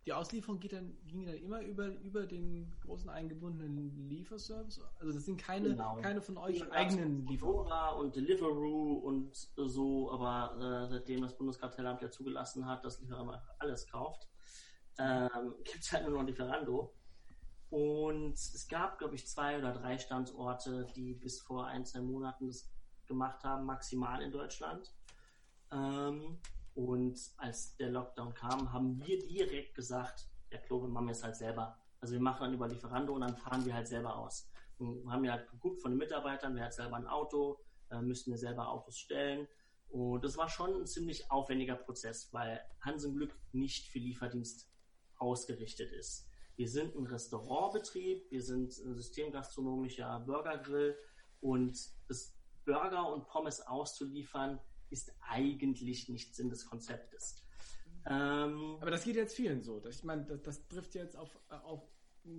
die Auslieferung geht dann, ging dann immer über, über den großen eingebundenen Lieferservice? Also das sind keine, genau. keine von euch genau. eigenen Lieferungen. und Deliveroo und so, aber äh, seitdem das Bundeskartellamt ja zugelassen hat, dass Lieferando alles kauft, ähm, gibt es halt nur noch Lieferando. Und es gab, glaube ich, zwei oder drei Standorte, die bis vor ein, zwei Monaten das gemacht haben, maximal in Deutschland. Ähm, und als der Lockdown kam, haben wir direkt gesagt, ja, Klo, wir machen es halt selber. Also wir machen dann über Lieferando und dann fahren wir halt selber aus. Und wir haben ja halt geguckt von den Mitarbeitern, wer hat selber ein Auto, äh, müssten wir selber Autos stellen. Und das war schon ein ziemlich aufwendiger Prozess, weil Hansen Glück nicht für Lieferdienst ausgerichtet ist. Wir sind ein Restaurantbetrieb, wir sind ein systemgastronomischer Burgergrill und das Burger und Pommes auszuliefern ist eigentlich nicht Sinn des Konzeptes. Ähm, Aber das geht jetzt vielen so. Ich meine, das, das trifft jetzt auf, auf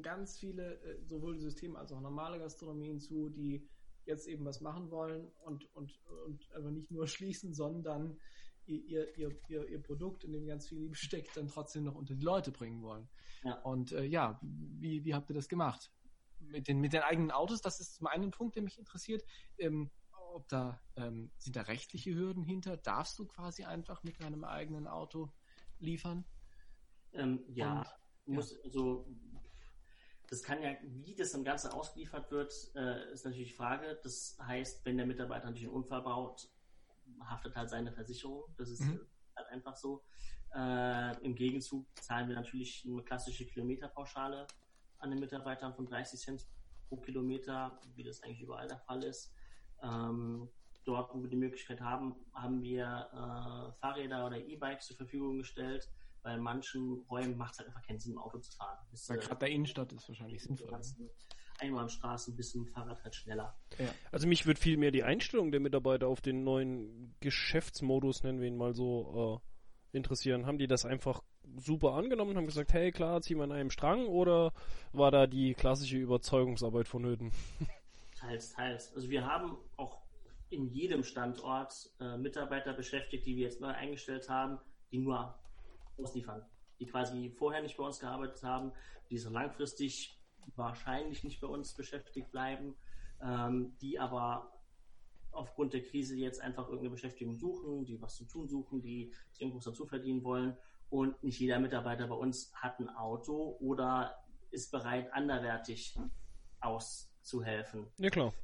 ganz viele, äh, sowohl Systeme als auch normale Gastronomien zu, die jetzt eben was machen wollen und, und, und aber nicht nur [laughs] schließen, sondern ihr, ihr, ihr, ihr Produkt, in dem ganz viel Liebe steckt, dann trotzdem noch unter die Leute bringen wollen. Ja. Und äh, ja, wie, wie habt ihr das gemacht? Mit den, mit den eigenen Autos, das ist zum einen Punkt, der mich interessiert. Ähm, ob da, ähm, sind da rechtliche Hürden hinter? Darfst du quasi einfach mit deinem eigenen Auto liefern? Ähm, ja, Und, muss, ja. also das kann ja, wie das im Ganzen ausgeliefert wird, äh, ist natürlich die Frage. Das heißt, wenn der Mitarbeiter natürlich einen Unfall baut, haftet halt seine Versicherung. Das ist mhm. halt einfach so. Äh, Im Gegenzug zahlen wir natürlich eine klassische Kilometerpauschale an den Mitarbeitern von 30 Cent pro Kilometer, wie das eigentlich überall der Fall ist. Ähm, dort, wo wir die Möglichkeit haben, haben wir äh, Fahrräder oder E-Bikes zur Verfügung gestellt. Bei manchen Räumen macht es halt einfach keinen Sinn, im Auto zu fahren. Weil äh, gerade der Innenstadt ist wahrscheinlich sinnvoll. Einbahnstraßen bis zum Fahrrad halt schneller. Ja. Also mich würde viel mehr die Einstellung der Mitarbeiter auf den neuen Geschäftsmodus, nennen wir ihn mal so, äh, interessieren. Haben die das einfach super angenommen und haben gesagt, hey klar, ziehen wir an einem Strang oder war da die klassische Überzeugungsarbeit vonnöten? [laughs] Teils, teils. Also wir haben auch in jedem Standort äh, Mitarbeiter beschäftigt, die wir jetzt neu eingestellt haben, die nur ausliefern. Die quasi vorher nicht bei uns gearbeitet haben, die so langfristig wahrscheinlich nicht bei uns beschäftigt bleiben, ähm, die aber aufgrund der Krise jetzt einfach irgendeine Beschäftigung suchen, die was zu tun suchen, die irgendwas dazu verdienen wollen. Und nicht jeder Mitarbeiter bei uns hat ein Auto oder ist bereit, anderwertig auszuhelfen. Ja, klar.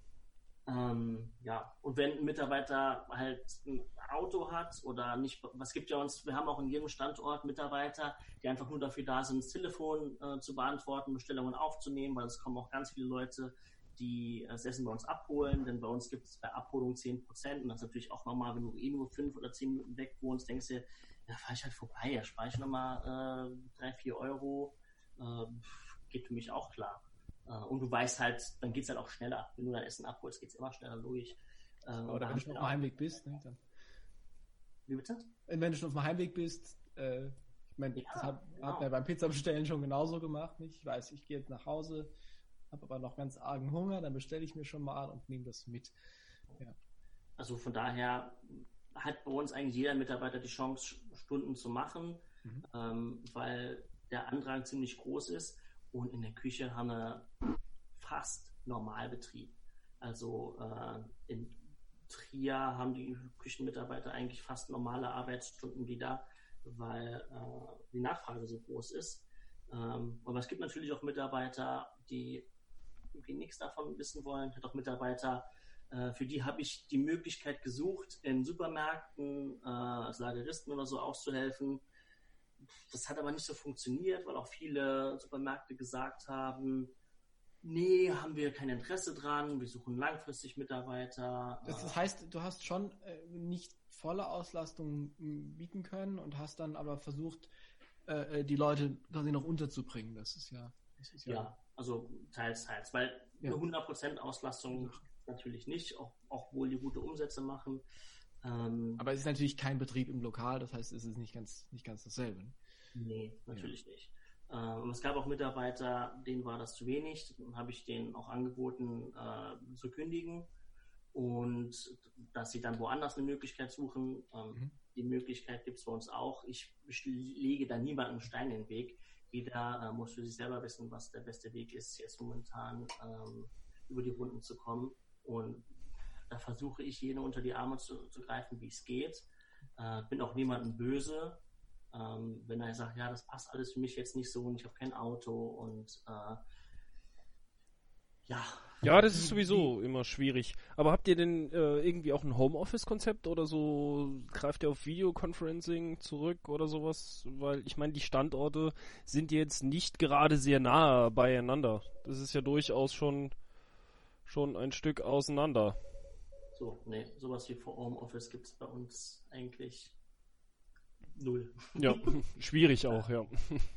Ähm, ja, und wenn ein Mitarbeiter halt ein Auto hat oder nicht, was gibt ja uns, wir haben auch in jedem Standort Mitarbeiter, die einfach nur dafür da sind, das Telefon äh, zu beantworten, Bestellungen aufzunehmen, weil es kommen auch ganz viele Leute, die das Essen bei uns abholen, denn bei uns gibt es bei Abholung 10% und das ist natürlich auch nochmal, wenn du eh nur 5 oder 10 Minuten weg wohnst, denkst du, ja, fahre ich halt vorbei, ja, spare ich nochmal äh, 3, 4 Euro, äh, geht für mich auch klar. Äh, und du weißt halt, dann geht es halt auch schneller. Wenn du dein Essen abholst, geht es immer schneller durch. Äh, Oder wenn du schon auf dem Heimweg bist, ne, dann. Wie bitte? Wenn du schon auf dem Heimweg bist, äh, ich meine, ja, das hat, genau. hat mir beim Pizzabestellen schon genauso gemacht. Nicht? Ich weiß, ich gehe jetzt nach Hause, habe aber noch ganz argen Hunger, dann bestelle ich mir schon mal und nehme das mit. Ja. Also von daher hat bei uns eigentlich jeder Mitarbeiter die Chance, Stunden zu machen, mhm. ähm, weil der Andrang ziemlich groß ist. Und in der Küche haben wir fast Normalbetrieb. Also äh, in Trier haben die Küchenmitarbeiter eigentlich fast normale Arbeitsstunden wieder, weil äh, die Nachfrage so groß ist. Ähm, aber es gibt natürlich auch Mitarbeiter, die irgendwie nichts davon wissen wollen. Habe auch Mitarbeiter, äh, für die habe ich die Möglichkeit gesucht, in Supermärkten äh, als Lageristen oder so auszuhelfen das hat aber nicht so funktioniert, weil auch viele Supermärkte gesagt haben, nee, haben wir kein Interesse dran, wir suchen langfristig Mitarbeiter. Das, das heißt, du hast schon äh, nicht volle Auslastung bieten können und hast dann aber versucht, äh, äh, die Leute quasi noch unterzubringen. Das ist ja. Das ist ja, ja, also teils, teils, weil ja. eine 100% Auslastung natürlich nicht, auch, auch wohl die gute Umsätze machen. Ähm, aber es ist natürlich kein Betrieb im Lokal, das heißt, es ist nicht ganz, nicht ganz dasselbe. Ne? Nee, natürlich ja. nicht. Ähm, es gab auch Mitarbeiter, denen war das zu wenig. Dann habe ich denen auch angeboten, äh, zu kündigen und dass sie dann woanders eine Möglichkeit suchen. Ähm, mhm. Die Möglichkeit gibt es bei uns auch. Ich, ich lege da niemandem Stein in den Weg. Jeder äh, muss für sich selber wissen, was der beste Weg ist, jetzt momentan ähm, über die Runden zu kommen. Und da versuche ich, jeden unter die Arme zu, zu greifen, wie es geht. Äh, bin auch niemandem böse, ähm, wenn er sagt, ja, das passt alles für mich jetzt nicht so und ich habe kein Auto und äh, ja. Ja, das ist sowieso immer schwierig. Aber habt ihr denn äh, irgendwie auch ein Homeoffice-Konzept oder so? Greift ihr auf Videoconferencing zurück oder sowas? Weil ich meine, die Standorte sind jetzt nicht gerade sehr nah beieinander. Das ist ja durchaus schon, schon ein Stück auseinander. So, nee, sowas wie Homeoffice gibt es bei uns eigentlich null. Ja, [laughs] schwierig auch, ja.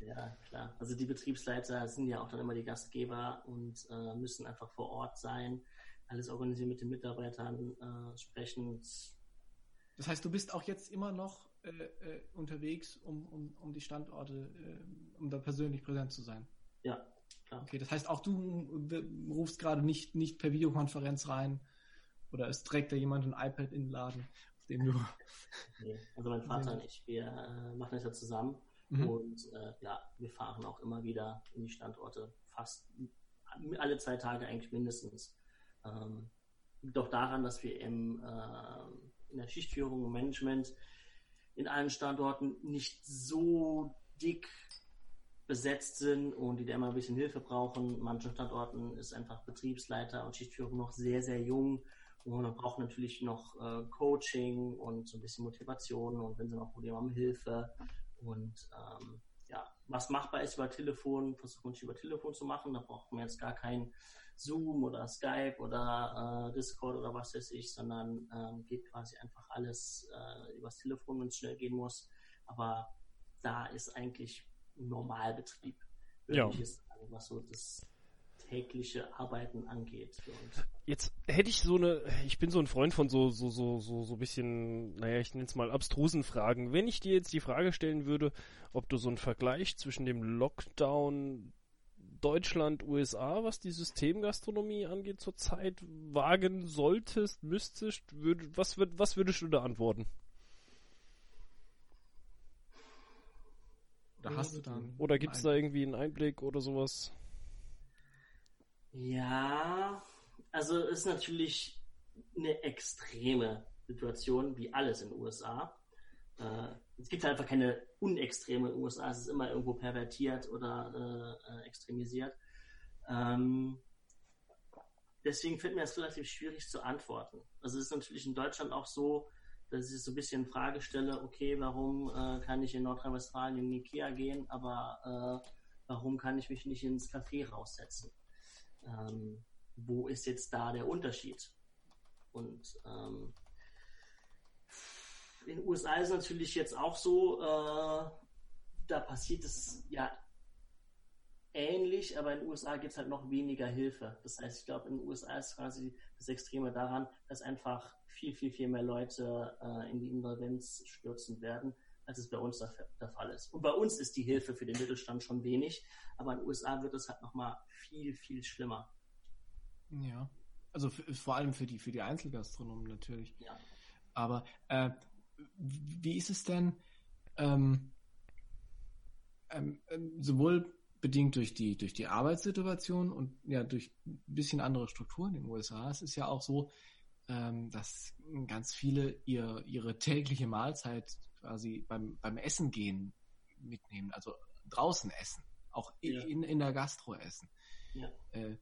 Ja, klar. Also die Betriebsleiter sind ja auch dann immer die Gastgeber und äh, müssen einfach vor Ort sein, alles organisieren mit den Mitarbeitern, äh, sprechen. Das heißt, du bist auch jetzt immer noch äh, äh unterwegs, um, um, um die Standorte, äh, um da persönlich präsent zu sein? Ja, klar. Okay, das heißt, auch du rufst gerade nicht, nicht per Videokonferenz rein oder es trägt da jemand ein iPad in den Laden den du. Nee, also mein Vater und ich, wir äh, machen das ja zusammen mhm. und äh, ja, wir fahren auch immer wieder in die Standorte, fast alle zwei Tage eigentlich mindestens. Ähm, liegt auch daran, dass wir im, äh, in der Schichtführung und Management in allen Standorten nicht so dick besetzt sind und die da immer ein bisschen Hilfe brauchen. In manchen Standorten ist einfach Betriebsleiter und Schichtführung noch sehr, sehr jung und man braucht natürlich noch äh, Coaching und so ein bisschen Motivation und wenn sie noch Probleme haben, Hilfe. Und ähm, ja, was machbar ist über Telefon, versucht man über Telefon zu machen. Da braucht man jetzt gar kein Zoom oder Skype oder äh, Discord oder was weiß ich, sondern ähm, geht quasi einfach alles äh, übers Telefon, wenn es schnell gehen muss. Aber da ist eigentlich Normalbetrieb. Ja. Ist, was so das tägliche Arbeiten angeht. Jetzt hätte ich so eine, ich bin so ein Freund von so, so, so, so, so bisschen, naja, ich nenne es mal abstrusen Fragen. Wenn ich dir jetzt die Frage stellen würde, ob du so einen Vergleich zwischen dem Lockdown Deutschland, USA, was die Systemgastronomie angeht, zurzeit wagen solltest, müsstest, würd, was, würd, was würdest du da antworten? Oder hast du dann? Oder gibt es da irgendwie einen Einblick oder sowas? Ja, also ist natürlich eine extreme Situation, wie alles in den USA. Äh, es gibt halt einfach keine unextreme in den USA, es ist immer irgendwo pervertiert oder äh, äh, extremisiert. Ähm, deswegen fällt mir das relativ schwierig zu antworten. Also es ist natürlich in Deutschland auch so, dass ich so ein bisschen in Frage stelle, okay, warum äh, kann ich in Nordrhein-Westfalen in Ikea gehen, aber äh, warum kann ich mich nicht ins Café raussetzen? Ähm, wo ist jetzt da der Unterschied? Und ähm, in den USA ist es natürlich jetzt auch so, äh, da passiert es ja ähnlich, aber in den USA gibt es halt noch weniger Hilfe. Das heißt, ich glaube, in den USA ist quasi das Extreme daran, dass einfach viel, viel, viel mehr Leute äh, in die Insolvenz stürzen werden, als es bei uns der, der, Fall ist. Und bei uns ist die Hilfe für den Mittelstand schon wenig, aber in den USA wird es halt nochmal viel, viel schlimmer. Ja. Also vor allem für die, für die Einzelgastronomen natürlich. Ja. Aber äh, wie ist es denn ähm, ähm, ähm, sowohl bedingt durch die, durch die Arbeitssituation und ja durch ein bisschen andere Strukturen in den USA. Es ist ja auch so, ähm, dass ganz viele ihr, ihre tägliche Mahlzeit quasi beim, beim Essen gehen mitnehmen, also draußen essen, auch ja. in, in der Gastro essen. Ja. Äh,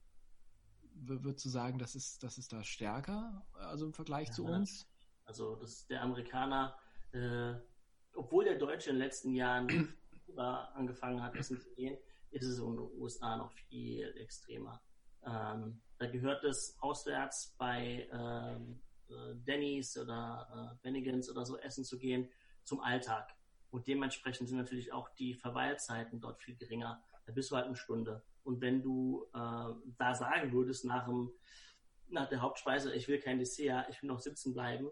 würdest du sagen, das ist, das ist da stärker, also im Vergleich ja, zu uns? Also das, der Amerikaner, äh, obwohl der Deutsche in den letzten Jahren [clears throat] angefangen hat, essen zu gehen, ist es in den USA noch viel extremer. Ähm, da gehört es auswärts bei ähm, äh, Denny's oder äh, Bennigans oder so essen zu gehen zum Alltag. Und dementsprechend sind natürlich auch die Verweilzeiten dort viel geringer. Da bist du halt eine Stunde. Und wenn du äh, da sagen würdest nach, dem, nach der Hauptspeise, ich will kein Dessert, ich will noch sitzen bleiben,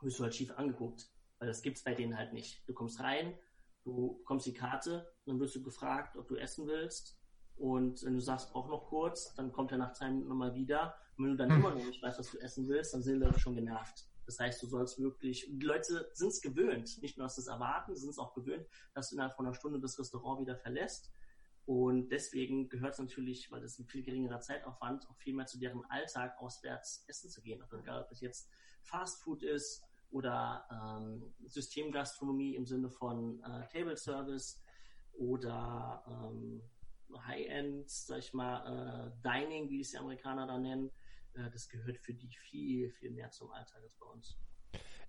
wirst du halt schief angeguckt. Weil das gibt es bei denen halt nicht. Du kommst rein, du bekommst die Karte, dann wirst du gefragt, ob du essen willst. Und wenn du sagst, auch noch kurz, dann kommt er nach zwei Minuten nochmal wieder. Und wenn du dann hm. immer noch nicht weißt, was du essen willst, dann sind die Leute schon genervt. Das heißt, du sollst wirklich, die Leute sind es gewöhnt, nicht nur, dass sie es erwarten, sind es auch gewöhnt, dass du innerhalb von einer Stunde das Restaurant wieder verlässt. Und deswegen gehört es natürlich, weil das ein viel geringerer Zeitaufwand, auch viel mehr zu deren Alltag auswärts essen zu gehen. Also egal, ob das jetzt Fast Food ist oder ähm, Systemgastronomie im Sinne von äh, Table Service oder ähm, High-End, sag ich mal, äh, Dining, wie es die Amerikaner da nennen, äh, das gehört für die viel, viel mehr zum Alltag als bei uns.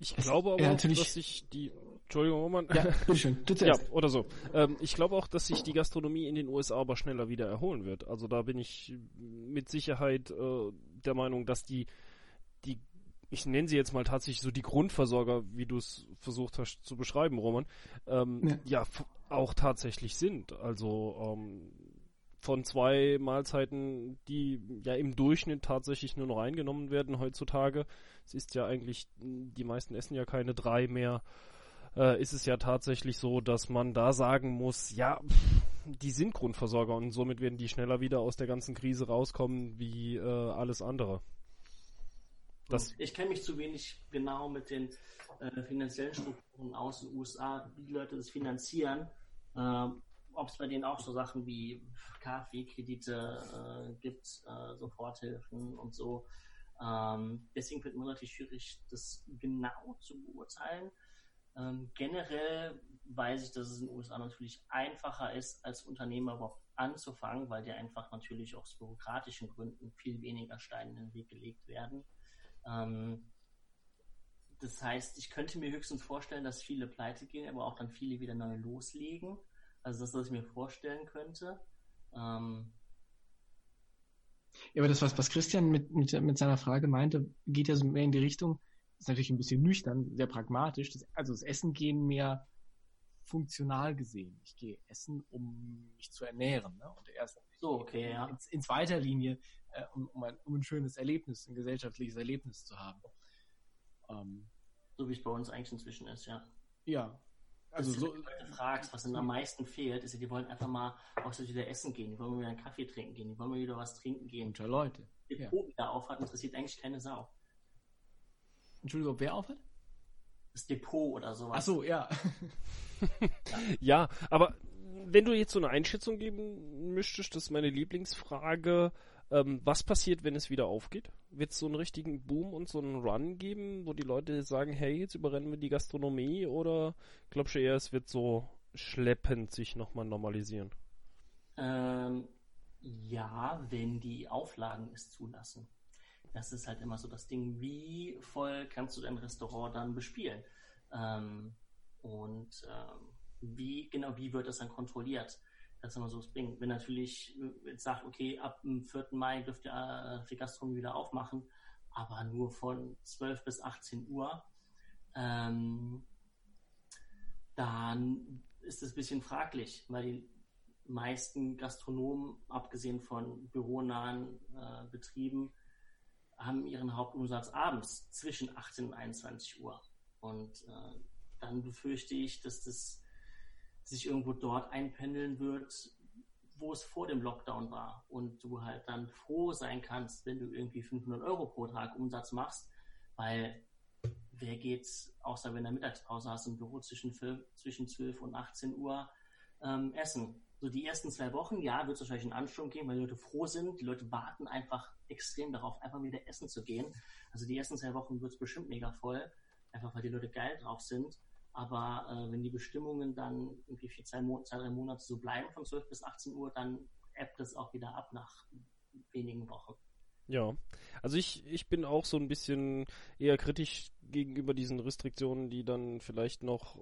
Ich glaube aber ja, auch, dass sich die, Entschuldigung, Roman. Ja, bitteschön, du [laughs] Ja, oder so. Ähm, ich glaube auch, dass sich die Gastronomie in den USA aber schneller wieder erholen wird. Also da bin ich mit Sicherheit äh, der Meinung, dass die, die, ich nenne sie jetzt mal tatsächlich so die Grundversorger, wie du es versucht hast zu beschreiben, Roman, ähm, ja. ja auch tatsächlich sind. Also ähm, von zwei Mahlzeiten, die ja im Durchschnitt tatsächlich nur noch eingenommen werden heutzutage. Es ist ja eigentlich, die meisten essen ja keine drei mehr. Äh, ist es ja tatsächlich so, dass man da sagen muss, ja, die sind Grundversorger und somit werden die schneller wieder aus der ganzen Krise rauskommen wie äh, alles andere. Das ich kenne mich zu wenig genau mit den äh, finanziellen Strukturen aus den USA, wie die Leute das finanzieren. Ähm, ob es bei denen auch so Sachen wie KfW-Kredite äh, gibt, äh, Soforthilfen und so. Ähm, deswegen wird es relativ schwierig, das genau zu beurteilen. Ähm, generell weiß ich, dass es in den USA natürlich einfacher ist, als Unternehmer überhaupt anzufangen, weil dir einfach natürlich aus bürokratischen Gründen viel weniger Steine in den Weg gelegt werden. Ähm, das heißt, ich könnte mir höchstens vorstellen, dass viele pleite gehen, aber auch dann viele wieder neu loslegen. Also das, was ich mir vorstellen könnte. Ähm, ja, aber das, was, was Christian mit, mit, mit seiner Frage meinte, geht ja so mehr in die Richtung, ist natürlich ein bisschen nüchtern, sehr pragmatisch. Das, also das Essen gehen mehr funktional gesehen. Ich gehe essen, um mich zu ernähren. Ne? Und erst so, okay, ja. in, in zweiter Linie, äh, um, um, ein, um ein schönes Erlebnis, ein gesellschaftliches Erlebnis zu haben. Ähm, so wie es bei uns eigentlich inzwischen ist, ja. Ja, also so, wenn du fragst, was ihnen am meisten fehlt, ist, die wollen einfach mal auch so wieder essen gehen, die wollen mal wieder einen Kaffee trinken gehen, die wollen mal wieder was trinken gehen. Unter Leute. Der ja. Depot wieder aufhat, interessiert eigentlich keine Sau. Entschuldigung, wer aufhat? Das Depot oder sowas. Ach so, ja. [laughs] ja, aber wenn du jetzt so eine Einschätzung geben müsstest, das ist meine Lieblingsfrage, ähm, was passiert, wenn es wieder aufgeht? Wird es so einen richtigen Boom und so einen Run geben, wo die Leute sagen, hey, jetzt überrennen wir die Gastronomie? Oder glaubst du eher, es wird so schleppend sich nochmal normalisieren? Ähm, ja, wenn die Auflagen es zulassen. Das ist halt immer so das Ding, wie voll kannst du dein Restaurant dann bespielen? Ähm, und ähm, wie, genau, wie wird das dann kontrolliert? Das immer so das Ding. Wenn natürlich jetzt sagt, okay, ab dem 4. Mai dürft ihr äh, die Gastronomie wieder aufmachen, aber nur von 12 bis 18 Uhr, ähm, dann ist es ein bisschen fraglich, weil die meisten Gastronomen, abgesehen von büronahen äh, Betrieben, haben ihren Hauptumsatz abends zwischen 18 und 21 Uhr. Und äh, dann befürchte ich, dass das sich irgendwo dort einpendeln wird, wo es vor dem Lockdown war und du halt dann froh sein kannst, wenn du irgendwie 500 Euro pro Tag Umsatz machst, weil wer geht, außer wenn du Mittagspause hast im Büro zwischen, zwischen 12 und 18 Uhr ähm, essen. So die ersten zwei Wochen, ja, wird es wahrscheinlich einen Ansturm geben, weil die Leute froh sind. Die Leute warten einfach extrem darauf, einfach wieder essen zu gehen. Also die ersten zwei Wochen wird es bestimmt mega voll, einfach weil die Leute geil drauf sind. Aber äh, wenn die Bestimmungen dann irgendwie für zwei, zwei, drei Monate so bleiben von 12 bis 18 Uhr, dann ebbt es auch wieder ab nach wenigen Wochen. Ja, also ich, ich bin auch so ein bisschen eher kritisch gegenüber diesen Restriktionen, die dann vielleicht noch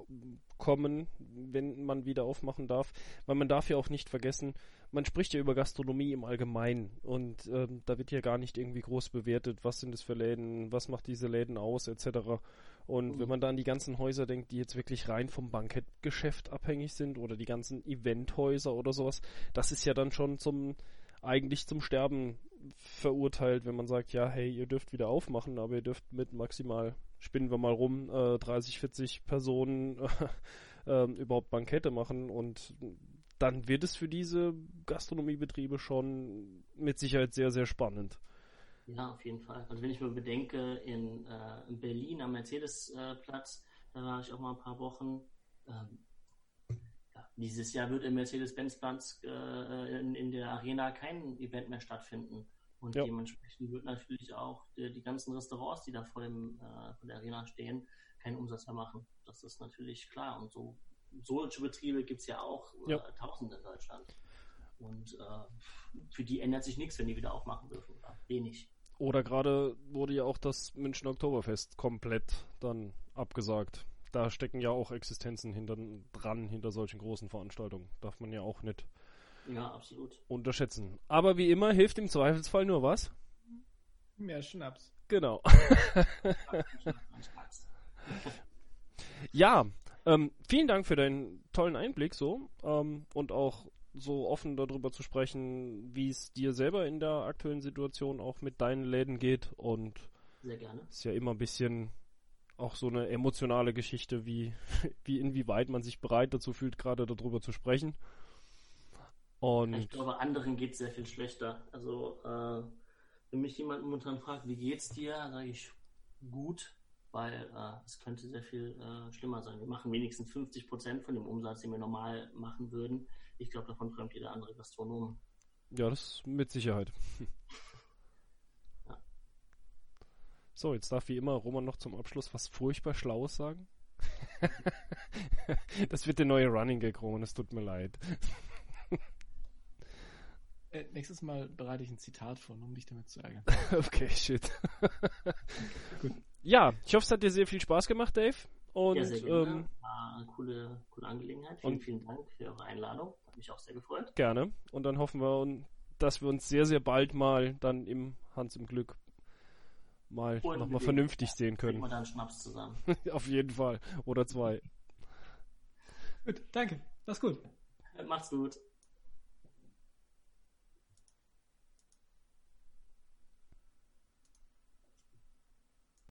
kommen, wenn man wieder aufmachen darf. Weil man darf ja auch nicht vergessen, man spricht ja über Gastronomie im Allgemeinen und ähm, da wird ja gar nicht irgendwie groß bewertet, was sind es für Läden, was macht diese Läden aus, etc. Und mhm. wenn man da an die ganzen Häuser denkt, die jetzt wirklich rein vom Bankettgeschäft abhängig sind oder die ganzen Eventhäuser oder sowas, das ist ja dann schon zum eigentlich zum Sterben verurteilt, wenn man sagt, ja, hey, ihr dürft wieder aufmachen, aber ihr dürft mit maximal, spinnen wir mal rum, äh, 30, 40 Personen [laughs] äh, überhaupt Bankette machen und dann wird es für diese Gastronomiebetriebe schon mit Sicherheit sehr, sehr spannend. Ja, auf jeden Fall. Also wenn ich mir bedenke, in, äh, in Berlin am Mercedesplatz, da war ich auch mal ein paar Wochen. Ähm, ja, dieses Jahr wird im Mercedes-Benz-Platz äh, in, in, der Arena kein Event mehr stattfinden. Und ja. dementsprechend wird natürlich auch die, die, ganzen Restaurants, die da vor, dem, äh, vor der Arena stehen, keinen Umsatz mehr machen. Das ist natürlich klar. Und so solche Betriebe gibt es ja auch ja. Äh, Tausende in Deutschland. Und äh, für die ändert sich nichts, wenn die wieder aufmachen dürfen. Wenig. Oder gerade wurde ja auch das München Oktoberfest komplett dann abgesagt. Da stecken ja auch Existenzen hinter, dran hinter solchen großen Veranstaltungen. Darf man ja auch nicht ja, absolut. unterschätzen. Aber wie immer hilft im Zweifelsfall nur was? Mehr Schnaps. Genau. ja, [laughs] ähm, vielen Dank für deinen tollen Einblick so ähm, und auch so offen darüber zu sprechen, wie es dir selber in der aktuellen Situation auch mit deinen Läden geht und sehr gerne. Ist ja immer ein bisschen auch so eine emotionale Geschichte, wie, [laughs] wie inwieweit man sich bereit dazu fühlt, gerade darüber zu sprechen. Und ich glaube, anderen geht es sehr viel schlechter. Also, äh, wenn mich jemand momentan fragt, wie geht's dir, sage ich gut weil äh, es könnte sehr viel äh, schlimmer sein. Wir machen wenigstens 50 Prozent von dem Umsatz, den wir normal machen würden. Ich glaube, davon träumt jeder andere Gastronom. Ja, das mit Sicherheit. [laughs] ja. So, jetzt darf wie immer Roman noch zum Abschluss was furchtbar Schlaues sagen. [laughs] das wird der neue Running Gag, Roman, es tut mir leid. [laughs] Äh, nächstes Mal bereite ich ein Zitat vor, um dich damit zu ärgern. okay, shit. Gut. Ja, ich hoffe, es hat dir sehr viel Spaß gemacht, Dave. Und, ja, sehr gerne. Ähm, War eine coole, coole Angelegenheit. Vielen, vielen Dank für eure Einladung. Hat mich auch sehr gefreut. Gerne. Und dann hoffen wir, dass wir uns sehr, sehr bald mal dann im Hans im Glück mal nochmal vernünftig sehen können. Wir dann Schnaps zusammen. [laughs] Auf jeden Fall. Oder zwei. Gut, danke. Mach's gut. Macht's gut.